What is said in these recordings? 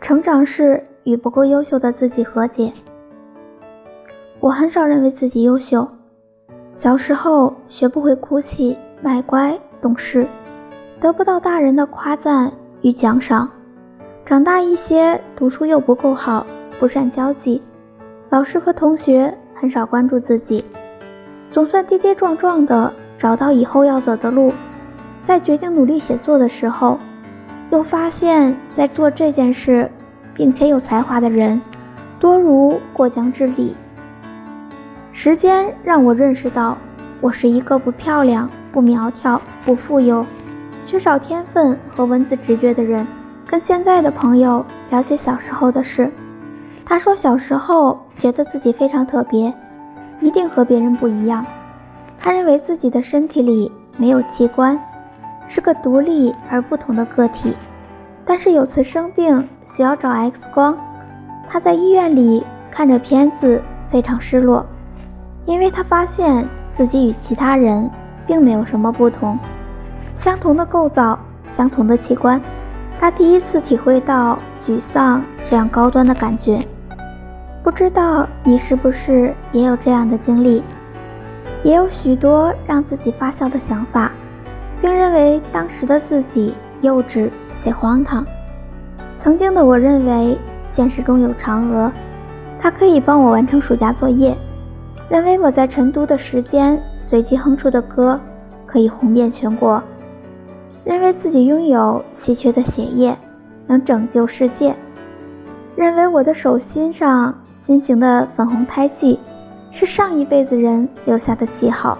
成长是与不够优秀的自己和解。我很少认为自己优秀。小时候学不会哭泣、卖乖、懂事，得不到大人的夸赞与奖赏。长大一些，读书又不够好，不善交际，老师和同学很少关注自己。总算跌跌撞撞的找到以后要走的路，在决定努力写作的时候，又发现，在做这件事并且有才华的人，多如过江之鲤。时间让我认识到，我是一个不漂亮、不苗条、不富有、缺少天分和文字直觉的人。跟现在的朋友了解小时候的事，他说小时候觉得自己非常特别，一定和别人不一样。他认为自己的身体里没有器官，是个独立而不同的个体。但是有次生病需要找 X 光，他在医院里看着片子，非常失落。因为他发现自己与其他人并没有什么不同，相同的构造，相同的器官，他第一次体会到沮丧这样高端的感觉。不知道你是不是也有这样的经历，也有许多让自己发笑的想法，并认为当时的自己幼稚且荒唐。曾经的我认为现实中有嫦娥，它可以帮我完成暑假作业。认为我在晨读的时间随机哼出的歌可以红遍全国，认为自己拥有稀缺的血液能拯救世界，认为我的手心上心形的粉红胎记是上一辈子人留下的记号，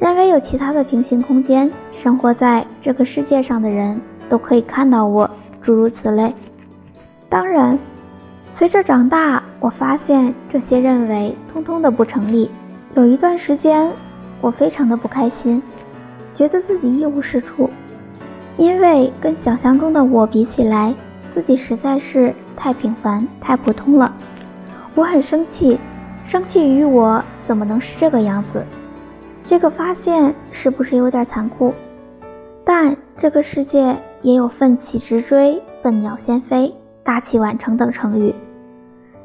认为有其他的平行空间，生活在这个世界上的人都可以看到我，诸如此类。当然。随着长大，我发现这些认为通通的不成立。有一段时间，我非常的不开心，觉得自己一无是处，因为跟想象中的我比起来，自己实在是太平凡、太普通了。我很生气，生气于我怎么能是这个样子。这个发现是不是有点残酷？但这个世界也有奋起直追、笨鸟先飞。大器晚成等成语，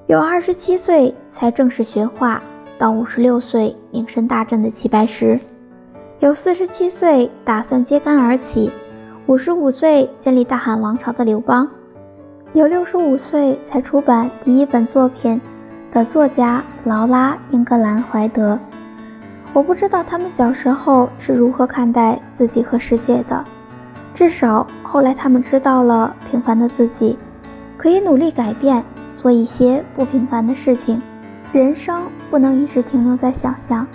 有二十七岁才正式学画，到五十六岁名声大振的齐白石，有四十七岁打算揭竿而起，五十五岁建立大汉王朝的刘邦，有六十五岁才出版第一本作品的作家劳拉·英格兰·怀德。我不知道他们小时候是如何看待自己和世界的，至少后来他们知道了平凡的自己。可以努力改变，做一些不平凡的事情。人生不能一直停留在想象，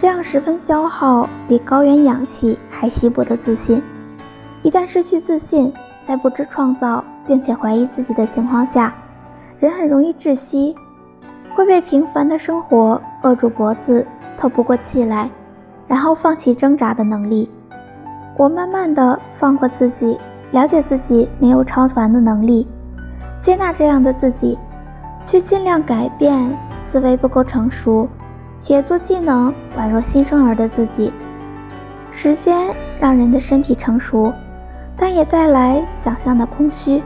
这样十分消耗比高原氧气还稀薄的自信。一旦失去自信，在不知创造并且怀疑自己的情况下，人很容易窒息，会被平凡的生活扼住脖子，透不过气来，然后放弃挣扎的能力。我慢慢的放过自己，了解自己没有超凡的能力。接纳这样的自己，去尽量改变思维不够成熟、写作技能宛若新生儿的自己。时间让人的身体成熟，但也带来想象的空虚。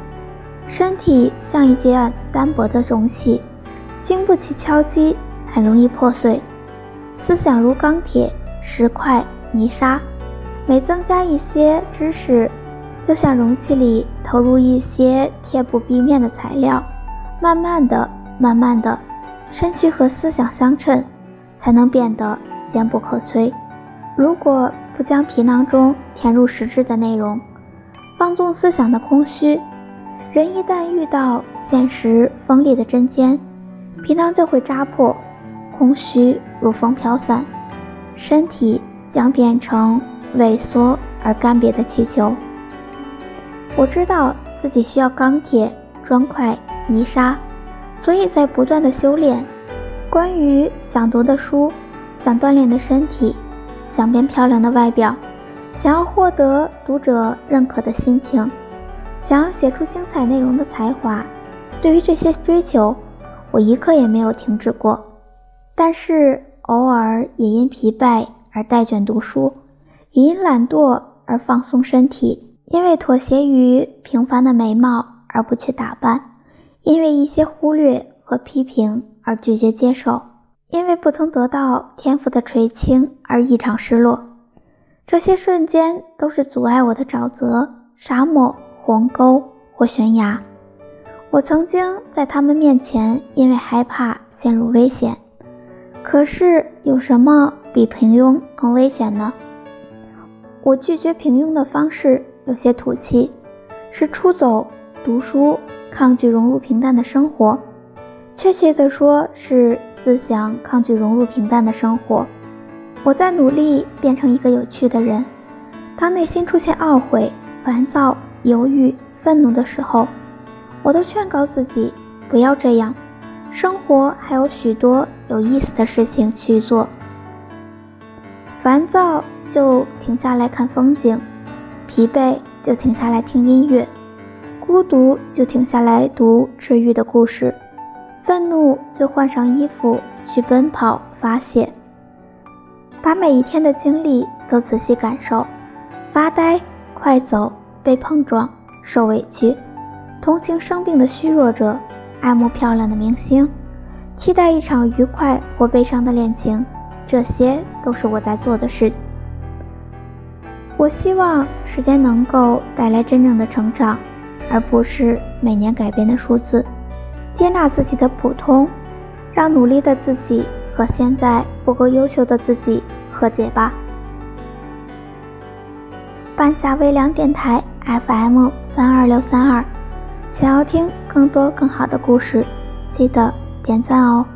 身体像一件单薄的容器，经不起敲击，很容易破碎。思想如钢铁、石块、泥沙，每增加一些知识。就像容器里投入一些贴补壁面的材料，慢慢的、慢慢的，身躯和思想相称，才能变得坚不可摧。如果不将皮囊中填入实质的内容，放纵思想的空虚，人一旦遇到现实锋利的针尖，皮囊就会扎破，空虚如风飘散，身体将变成萎缩而干瘪的气球。我知道自己需要钢铁、砖块、泥沙，所以在不断的修炼。关于想读的书、想锻炼的身体、想变漂亮的外表、想要获得读者认可的心情、想要写出精彩内容的才华，对于这些追求，我一刻也没有停止过。但是偶尔也因疲惫而怠卷读书，也因懒惰而放松身体。因为妥协于平凡的美貌而不去打扮，因为一些忽略和批评而拒绝接受，因为不曾得到天赋的垂青而异常失落。这些瞬间都是阻碍我的沼泽、沙漠、鸿沟或悬崖。我曾经在他们面前因为害怕陷入危险，可是有什么比平庸更危险呢？我拒绝平庸的方式有些土气，是出走、读书，抗拒融入平淡的生活。确切地说，是思想抗拒融入平淡的生活。我在努力变成一个有趣的人。当内心出现懊悔、烦躁、犹豫、愤怒的时候，我都劝告自己不要这样。生活还有许多有意思的事情去做。烦躁就停下来看风景，疲惫就停下来听音乐，孤独就停下来读治愈的故事，愤怒就换上衣服去奔跑发泄。把每一天的经历都仔细感受，发呆、快走、被碰撞、受委屈，同情生病的虚弱者，爱慕漂亮的明星，期待一场愉快或悲伤的恋情，这些都是我在做的事。我希望时间能够带来真正的成长，而不是每年改变的数字。接纳自己的普通，让努力的自己。和现在不够优秀的自己和解吧。半夏微凉电台 FM 三二六三二，想要听更多更好的故事，记得点赞哦。